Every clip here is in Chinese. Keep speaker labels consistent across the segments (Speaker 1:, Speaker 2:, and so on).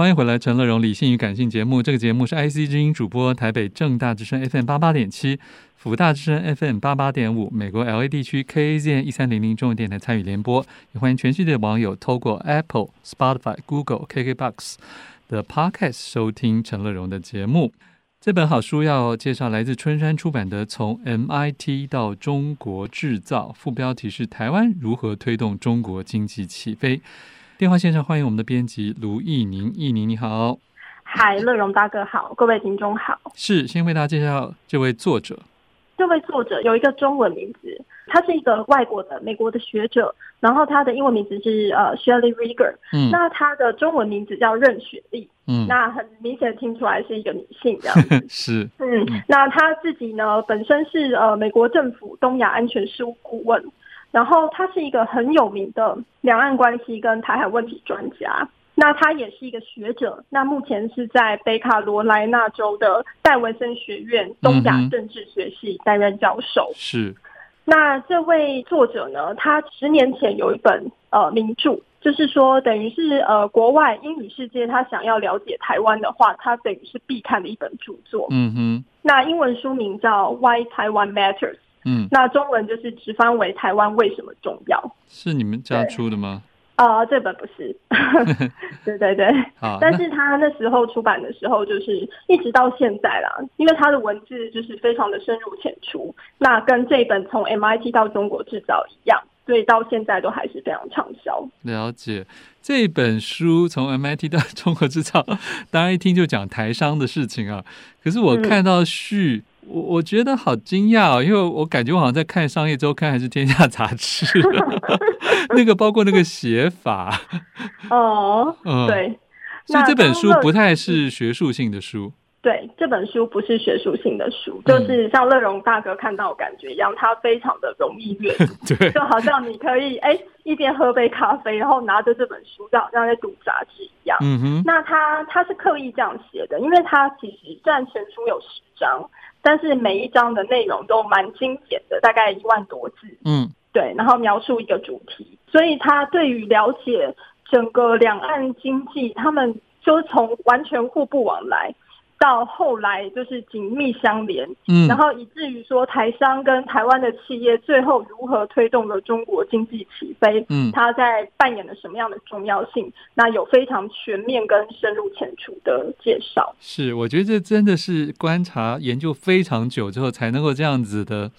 Speaker 1: 欢迎回来，陈乐融理性与感性节目。这个节目是 IC 之音主播，台北正大之声 FM 八八点七，福大之声 FM 八八点五，美国 LA 地区 KAZN 一三零零中文电台参与联播。也欢迎全世界的网友透过 Apple、Spotify、Google、KKBox 的 Podcast 收听陈乐融的节目。这本好书要介绍来自春山出版的《从 MIT 到中国制造》，副标题是“台湾如何推动中国经济起飞”。电话线上欢迎我们的编辑卢艺宁，艺宁你好，
Speaker 2: 嗨，乐荣大哥好，各位听众好。
Speaker 1: 是，先为大家介绍这位作者。
Speaker 2: 这位作者有一个中文名字，他是一个外国的美国的学者，然后他的英文名字是呃 Shelley Rieger，嗯，那他的中文名字叫任雪莉，嗯，那很明显听出来是一个女性这样。子，
Speaker 1: 是，
Speaker 2: 嗯，那他自己呢本身是呃美国政府东亚安全事务顾问。然后他是一个很有名的两岸关系跟台海问题专家，那他也是一个学者，那目前是在北卡罗来纳州的戴维森学院东亚政治学系担任教授。
Speaker 1: 是，
Speaker 2: 那这位作者呢，他十年前有一本呃名著，就是说等于是呃国外英语世界他想要了解台湾的话，他等于是必看的一本著作。
Speaker 1: 嗯哼，
Speaker 2: 那英文书名叫《Why Taiwan Matters》。
Speaker 1: 嗯，
Speaker 2: 那中文就是直翻为台湾为什么重要？
Speaker 1: 是你们家出的吗？
Speaker 2: 啊、呃，这本不是。对对对。好，但是他那时候出版的时候，就是一直到现在啦，因为他的文字就是非常的深入浅出，那跟这本从 MIT 到中国制造一样，所以到现在都还是非常畅销。
Speaker 1: 了解这本书从 MIT 到中国制造，当然一听就讲台商的事情啊。可是我看到序。嗯我我觉得好惊讶哦，因为我感觉我好像在看《商业周刊》还是《天下杂志》，那个包括那个写法。
Speaker 2: 哦，嗯，对，
Speaker 1: 所以这本书不太是学术性的书。
Speaker 2: 对，这本书不是学术性的书，就是像乐融大哥看到感觉一样，它非常的容易阅读，
Speaker 1: 对，
Speaker 2: 就好像你可以哎一边喝杯咖啡，然后拿着这本书，就好像在读杂志一样。
Speaker 1: 嗯哼，
Speaker 2: 那他他是刻意这样写的，因为他其实虽然全书有十章。但是每一章的内容都蛮精简的，大概一万多字。
Speaker 1: 嗯，
Speaker 2: 对，然后描述一个主题，所以他对于了解整个两岸经济，他们就是从完全互不往来。到后来就是紧密相连，嗯，然后以至于说台商跟台湾的企业最后如何推动了中国经济起飞，嗯，他在扮演了什么样的重要性？那有非常全面跟深入浅出的介绍。
Speaker 1: 是，我觉得这真的是观察研究非常久之后才能够这样子的，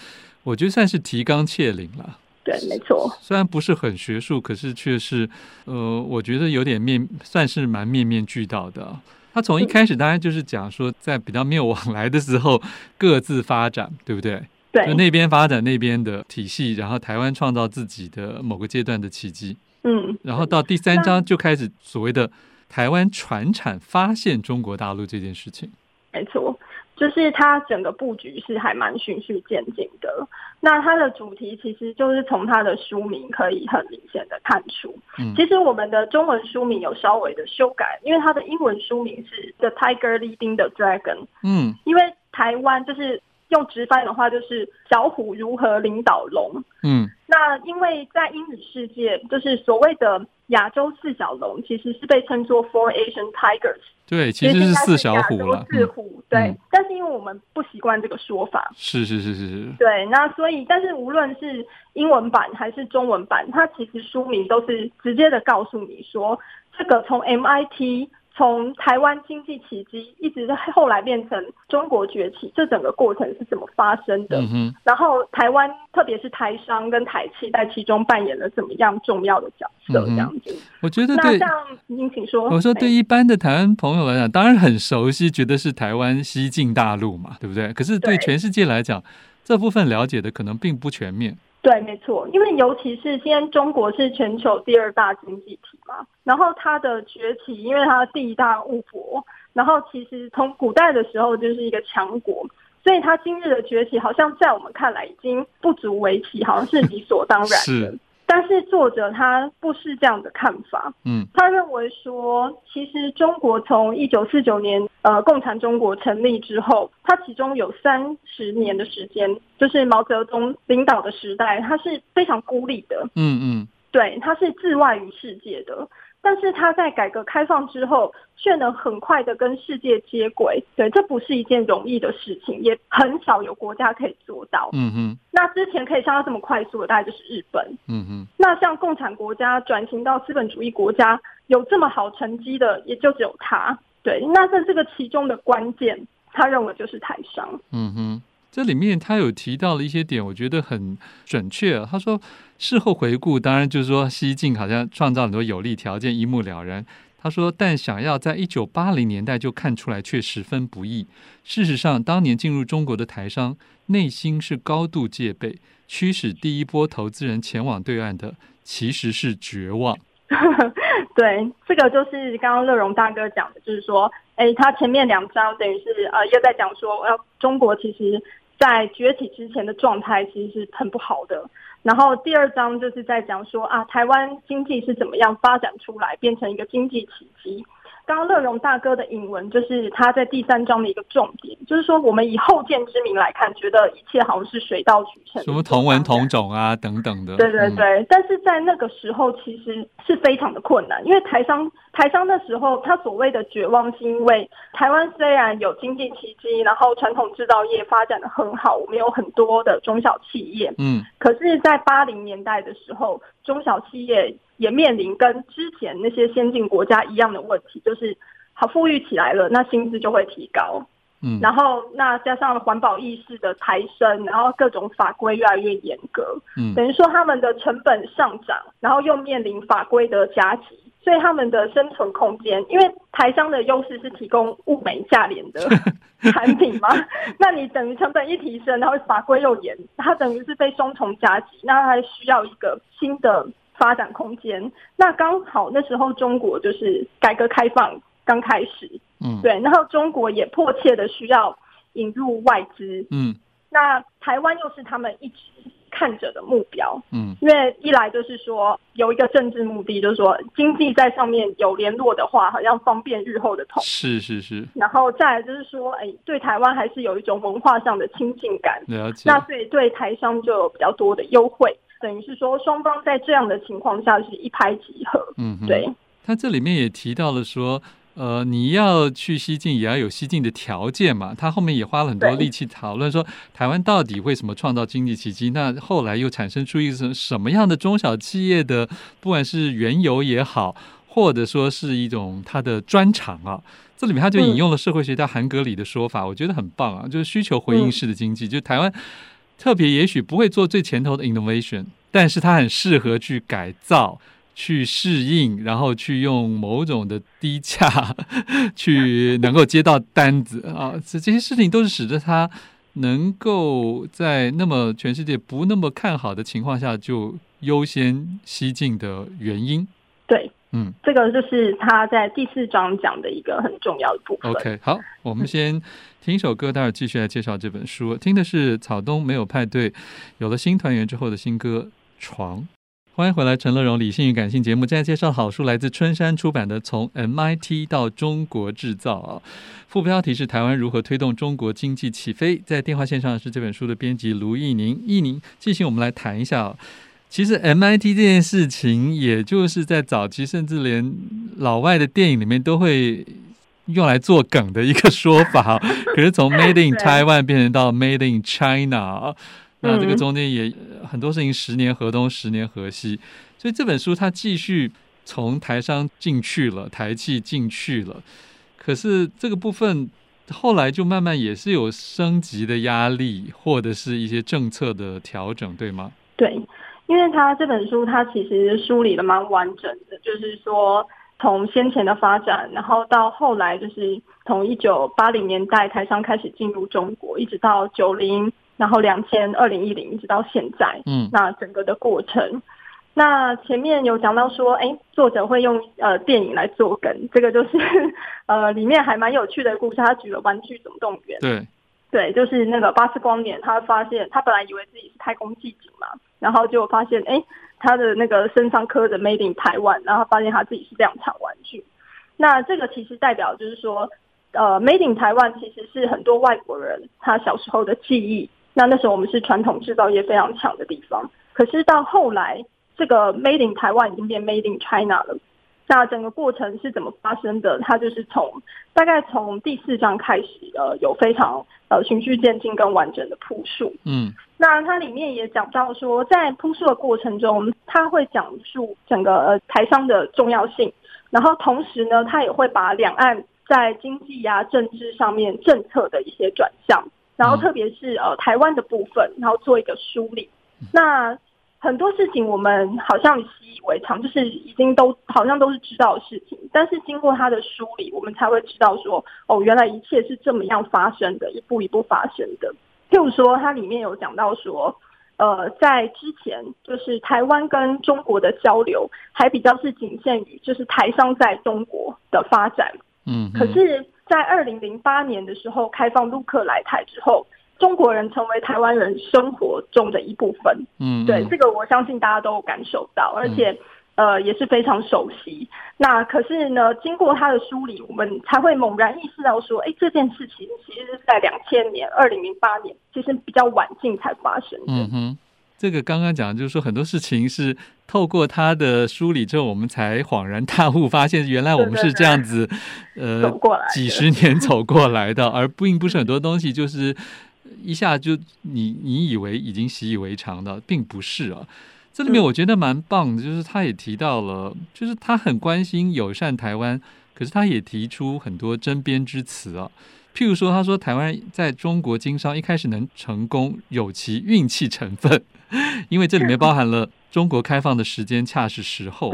Speaker 1: 我觉得算是提纲挈领了。
Speaker 2: 对，没错。
Speaker 1: 虽然不是很学术，可是却是，呃，我觉得有点面，算是蛮面面俱到的。他从一开始当然就是讲说，在比较没有往 来的时候，各自发展，对不对？
Speaker 2: 对，
Speaker 1: 那边发展那边的体系，然后台湾创造自己的某个阶段的奇迹。
Speaker 2: 嗯，
Speaker 1: 然后到第三章就开始所谓的台湾船产发现中国大陆这件事情。
Speaker 2: 没错。就是它整个布局是还蛮循序渐进的。那它的主题其实就是从它的书名可以很明显的看出。嗯，其实我们的中文书名有稍微的修改，因为它的英文书名是 The Tiger Leading the Dragon。
Speaker 1: 嗯，
Speaker 2: 因为台湾就是用直翻的话，就是小虎如何领导龙。
Speaker 1: 嗯，
Speaker 2: 那因为在英语世界，就是所谓的。亚洲四小龙其实是被称作 Four Asian Tigers，
Speaker 1: 对，其实是四小虎了。
Speaker 2: 四虎，嗯、对、嗯，但是因为我们不习惯这个说法，
Speaker 1: 是是是是是，
Speaker 2: 对，那所以，但是无论是英文版还是中文版，它其实书名都是直接的告诉你说，这个从 MIT。从台湾经济奇迹，一直到后来变成中国崛起，这整个过程是怎么发生的？
Speaker 1: 嗯、
Speaker 2: 然后台湾，特别是台商跟台企，在其中扮演了怎么样重要的角色？这样子，
Speaker 1: 嗯、我觉得对。
Speaker 2: 那像您请说。
Speaker 1: 我说，对一般的台湾朋友来讲，当然很熟悉，觉得是台湾西进大陆嘛，对不对？可是对全世界来讲，这部分了解的可能并不全面。
Speaker 2: 对，没错，因为尤其是现在中国是全球第二大经济体嘛，然后它的崛起，因为它地大物博，然后其实从古代的时候就是一个强国，所以它今日的崛起，好像在我们看来已经不足为奇，好像是理所当然的。但是作者他不是这样的看法，
Speaker 1: 嗯，
Speaker 2: 他认为说，其实中国从一九四九年呃共产中国成立之后，它其中有三十年的时间，就是毛泽东领导的时代，它是非常孤立的，
Speaker 1: 嗯嗯，
Speaker 2: 对，它是自外于世界的。但是它在改革开放之后，却能很快的跟世界接轨。对，这不是一件容易的事情，也很少有国家可以做到。
Speaker 1: 嗯哼。
Speaker 2: 那之前可以像它这么快速的，大概就是日本。
Speaker 1: 嗯哼。
Speaker 2: 那像共产国家转型到资本主义国家，有这么好成绩的，也就只有它。对，那在这个其中的关键，他认为就是台商。
Speaker 1: 嗯哼。这里面他有提到了一些点，我觉得很准确。他说，事后回顾，当然就是说，西进好像创造很多有利条件，一目了然。他说，但想要在一九八零年代就看出来，却十分不易。事实上，当年进入中国的台商内心是高度戒备，驱使第一波投资人前往对岸的，其实是绝望。
Speaker 2: 对，这个就是刚刚乐荣大哥讲的，就是说，哎，他前面两章等于是呃，又在讲说，呃，中国其实。在崛起之前的状态其实是很不好的。然后第二章就是在讲说啊，台湾经济是怎么样发展出来，变成一个经济奇迹。刚刚乐荣大哥的引文就是他在第三章的一个重点，就是说我们以后见之明来看，觉得一切好像是水到渠成，
Speaker 1: 什么同文同种啊等等的。
Speaker 2: 对对对，嗯、但是在那个时候其实是非常的困难，因为台商台商那时候他所谓的绝望，是因为台湾虽然有经济奇迹，然后传统制造业发展的很好，我们有很多的中小企业，嗯，可是，在八零年代的时候，中小企业。也面临跟之前那些先进国家一样的问题，就是好富裕起来了，那薪资就会提高，嗯，然后那加上环保意识的抬升，然后各种法规越来越严格，嗯，等于说他们的成本上涨，然后又面临法规的加急，所以他们的生存空间，因为台商的优势是提供物美价廉的 产品嘛，那你等于成本一提升，然后法规又严，它等于是被双重加急，那还需要一个新的。发展空间，那刚好那时候中国就是改革开放刚开始，嗯，对，然后中国也迫切的需要引入外资，嗯，那台湾又是他们一直看着的目标，嗯，因为一来就是说有一个政治目的，就是说经济在上面有联络的话，好像方便日后的统
Speaker 1: 治，是是是，
Speaker 2: 然后再来就是说，哎，对台湾还是有一种文化上的亲近感，
Speaker 1: 了解，
Speaker 2: 那所以对台商就有比较多的优惠。等于是说，双方在这样的情况下是一拍即合。嗯，对。
Speaker 1: 他这里面也提到了说，呃，你要去西进，也要有西进的条件嘛。他后面也花了很多力气讨论说，台湾到底为什么创造经济奇迹？那后来又产生出一种什么样的中小企业的，不管是原油也好，或者说是一种他的专长啊。这里面他就引用了社会学家韩格里的说法，嗯、我觉得很棒啊，就是需求回应式的经济，嗯、就台湾。特别也许不会做最前头的 innovation，但是它很适合去改造、去适应，然后去用某种的低价 去能够接到单子 啊，这这些事情都是使得它能够在那么全世界不那么看好的情况下就优先西进的原因。
Speaker 2: 对。嗯，这个就是他在第四章讲的一个很重要的部分。
Speaker 1: OK，好，我们先听一首歌，待会儿继续来介绍这本书。听的是草东没有派对，有了新团员之后的新歌《床》。欢迎回来，陈乐融理性与感性节目。现在介绍好书，来自春山出版的《从 MIT 到中国制造》啊，副标题是“台湾如何推动中国经济起飞”。在电话线上是这本书的编辑卢奕宁，奕宁，进行我们来谈一下。其实 MIT 这件事情，也就是在早期，甚至连老外的电影里面都会用来做梗的一个说法。可是从 Made in Taiwan 变成到 Made in China，那这个中间也很多事情十年河东，十年河西。所以这本书它继续从台商进去了，台企进去了。可是这个部分后来就慢慢也是有升级的压力，或者是一些政策的调整，对吗？
Speaker 2: 对。因为他这本书，他其实梳理的蛮完整的，就是说从先前的发展，然后到后来，就是从一九八零年代台商开始进入中国，一直到九零，然后两千、二零一零，一直到现在，嗯，那整个的过程，那前面有讲到说，哎，作者会用呃电影来做梗，这个就是呃里面还蛮有趣的故事，他举了《玩具总动员》，
Speaker 1: 对。
Speaker 2: 对，就是那个巴斯光年，他发现他本来以为自己是太空寂静嘛，然后就发现，哎，他的那个身上刻着 Made in 台湾然后发现他自己是量产玩具。那这个其实代表就是说，呃，Made in 台湾其实是很多外国人他小时候的记忆。那那时候我们是传统制造业非常强的地方，可是到后来，这个 Made in 台湾已经变 Made in China 了。那整个过程是怎么发生的？它就是从大概从第四章开始，呃，有非常呃循序渐进跟完整的铺述。
Speaker 1: 嗯，
Speaker 2: 那它里面也讲到说，在铺述的过程中，它会讲述整个呃台商的重要性，然后同时呢，它也会把两岸在经济呀、啊、政治上面政策的一些转向，然后特别是呃台湾的部分，然后做一个梳理。那很多事情我们好像习以为常，就是已经都好像都是知道的事情，但是经过他的梳理，我们才会知道说，哦，原来一切是这么样发生的，一步一步发生的。譬如说，它里面有讲到说，呃，在之前就是台湾跟中国的交流还比较是仅限于就是台商在中国的发展，
Speaker 1: 嗯，
Speaker 2: 可是，在二零零八年的时候开放陆客来台之后。中国人成为台湾人生活中的一部分，
Speaker 1: 嗯，
Speaker 2: 对，这个我相信大家都有感受到，而且、嗯、呃也是非常熟悉。那可是呢，经过他的梳理，我们才会猛然意识到说，哎，这件事情其实是在两千年、二零零八年，其实比较晚近才发生的。
Speaker 1: 嗯哼，这个刚刚讲就是说很多事情是透过他的梳理之后，我们才恍然大悟，发现原来我们是这样子，
Speaker 2: 对对对呃，走过来
Speaker 1: 几十年走过来的，而并不是很多东西就是。一下就你你以为已经习以为常的，并不是啊。这里面我觉得蛮棒的，就是他也提到了，就是他很关心友善台湾，可是他也提出很多针砭之词啊。譬如说，他说台湾在中国经商一开始能成功，有其运气成分，因为这里面包含了中国开放的时间恰是时候。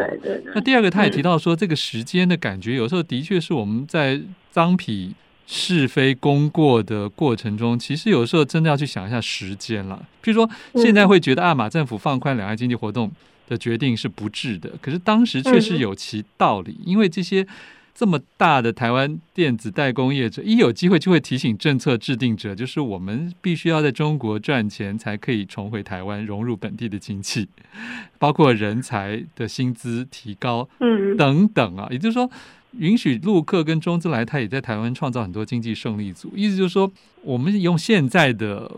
Speaker 1: 那第二个，他也提到说，这个时间的感觉有时候的确是我们在臧否。是非功过的过程中，其实有时候真的要去想一下时间了。譬如说，现在会觉得啊，马政府放宽两岸经济活动的决定是不智的，可是当时确实有其道理，因为这些这么大的台湾电子代工业者，一有机会就会提醒政策制定者，就是我们必须要在中国赚钱，才可以重回台湾，融入本地的经济，包括人才的薪资提高，嗯，等等啊，也就是说。允许陆客跟中资来他，也在台湾创造很多经济胜利组。意思就是说，我们用现在的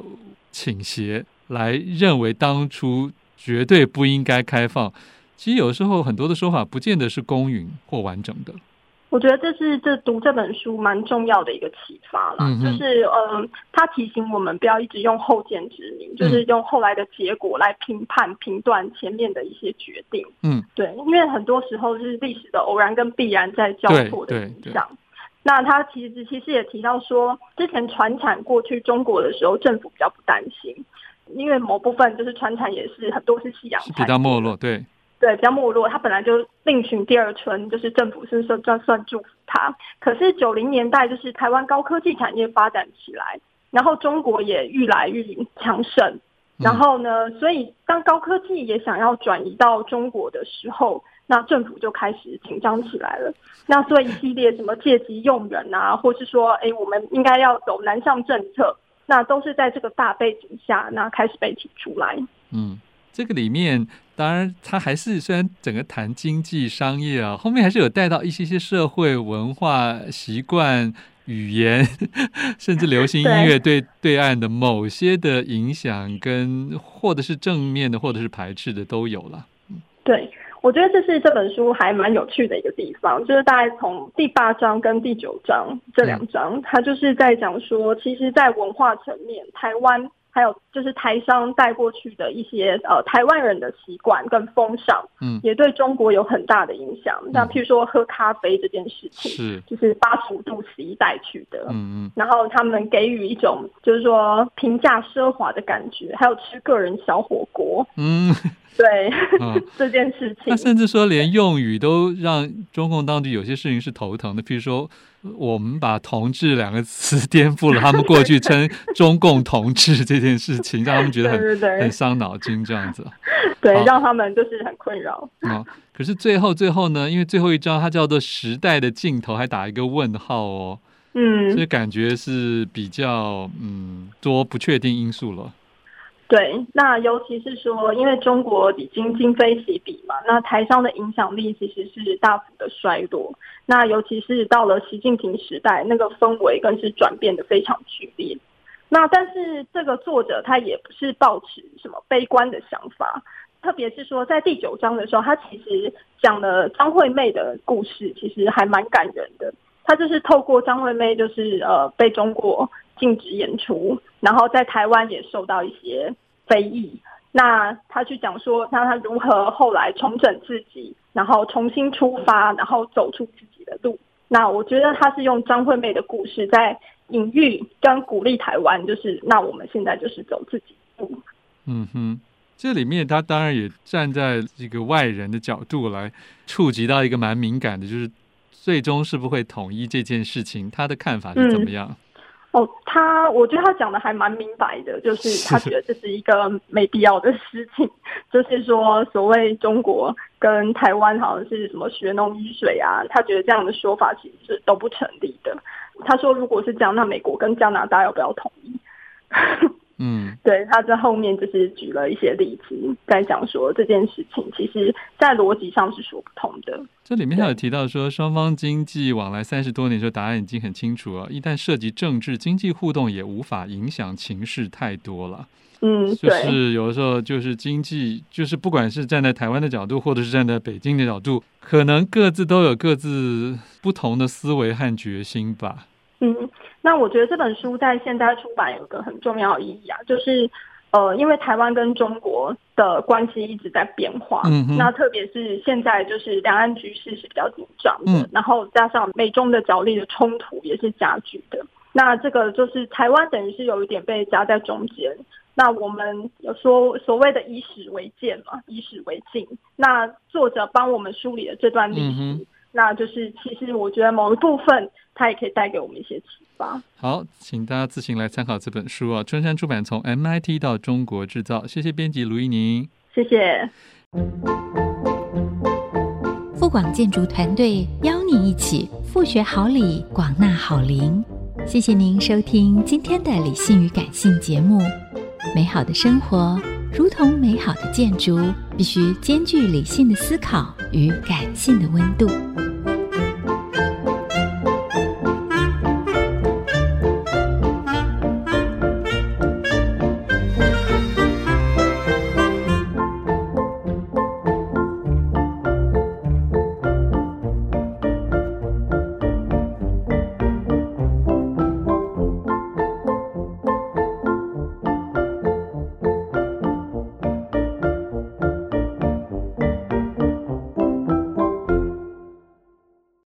Speaker 1: 倾斜来认为当初绝对不应该开放，其实有时候很多的说法不见得是公允或完整的。
Speaker 2: 我觉得这是这读这本书蛮重要的一个启发了，嗯、就是嗯，他提醒我们不要一直用后见之明，嗯、就是用后来的结果来评判评断前面的一些决定。嗯，对，因为很多时候是历史的偶然跟必然在交错的影响。那他其实其实也提到说，之前传产过去中国的时候，政府比较不担心，因为某部分就是传产也是很多是夕阳产业，
Speaker 1: 比较没落，对。
Speaker 2: 对，比较没落，他本来就另寻第二春，就是政府是算算算祝福他。可是九零年代，就是台湾高科技产业发展起来，然后中国也愈来愈强盛，然后呢，所以当高科技也想要转移到中国的时候，那政府就开始紧张起来了。那所以一系列什么借机用人啊，或是说，哎，我们应该要走南向政策，那都是在这个大背景下，那开始被提出来。
Speaker 1: 嗯。这个里面，当然，他还是虽然整个谈经济商业啊，后面还是有带到一些些社会文化习惯、语言，甚至流行音乐对对岸的某些的影响，跟或者是正面的，或者是排斥的都有了。
Speaker 2: 对，我觉得这是这本书还蛮有趣的一个地方，就是大概从第八章跟第九章这两章，它就是在讲说，其实，在文化层面，台湾。还有就是台商带过去的一些呃台湾人的习惯跟风尚，嗯，也对中国有很大的影响。那、嗯、譬如说喝咖啡这件事情，是。就是八十五度 C 带去的，嗯嗯，然后他们给予一种就是说平价奢华的感觉，还有吃个人小火锅，嗯，对，嗯、这件事情，
Speaker 1: 他甚至说连用语都让中共当局有些事情是头疼的，譬如说。我们把“同志”两个词 颠覆了，他们过去称中共同志这件事情，让他们觉得很很伤脑筋，这样子。
Speaker 2: 对，让他们就是很困扰。
Speaker 1: 啊，可是最后最后呢？因为最后一章它叫做“时代的尽头”，还打一个问号哦。嗯，所以感觉是比较嗯多不确定因素了。
Speaker 2: 对，那尤其是说，因为中国已经今非昔比嘛，那台商的影响力其实是大幅的衰落。那尤其是到了习近平时代，那个氛围更是转变得非常剧烈。那但是这个作者他也不是抱持什么悲观的想法，特别是说在第九章的时候，他其实讲了张惠妹的故事，其实还蛮感人的。他就是透过张惠妹，就是呃被中国禁止演出，然后在台湾也受到一些非议。那他去讲说，那他如何后来重整自己，然后重新出发，然后走出自己的路。那我觉得他是用张惠妹的故事在隐喻跟鼓励台湾，就是那我们现在就是走自己的路。
Speaker 1: 嗯哼，这里面他当然也站在一个外人的角度来触及到一个蛮敏感的，就是最终是不是会统一这件事情，他的看法是怎么样？嗯
Speaker 2: 哦，他我觉得他讲的还蛮明白的，就是他觉得这是一个没必要的事情，就是说所谓中国跟台湾好像是什么血浓于水啊，他觉得这样的说法其实是都不成立的。他说如果是这样，那美国跟加拿大要不要统一？
Speaker 1: 嗯，
Speaker 2: 对，他在后面就是举了一些例子，在讲说这件事情，其实在逻辑上是说不通的。
Speaker 1: 这里面还有提到说，双方经济往来三十多年，说答案已经很清楚了。一旦涉及政治经济互动，也无法影响情势太多了。
Speaker 2: 嗯，
Speaker 1: 就是有的时候就是经济，就是不管是站在台湾的角度，或者是站在北京的角度，可能各自都有各自不同的思维和决心吧。
Speaker 2: 嗯，那我觉得这本书在现在出版有一个很重要的意义啊，就是呃，因为台湾跟中国的关系一直在变化，嗯哼，那特别是现在就是两岸局势是比较紧张的，嗯，然后加上美中的角力的冲突也是加剧的，那这个就是台湾等于是有一点被夹在中间，那我们有说所谓的以史为鉴嘛，以史为镜，那作者帮我们梳理了这段历史。嗯那就是，其实我觉得某一部分，它也可以带给我们一些启发。
Speaker 1: 好，请大家自行来参考这本书啊。春山出版，从 MIT 到中国制造。谢谢编辑卢怡宁，
Speaker 2: 谢谢。
Speaker 3: 富广建筑团队邀你一起复学好礼，广纳好邻。谢谢您收听今天的理性与感性节目。美好的生活如同美好的建筑，必须兼具理性的思考与感性的温度。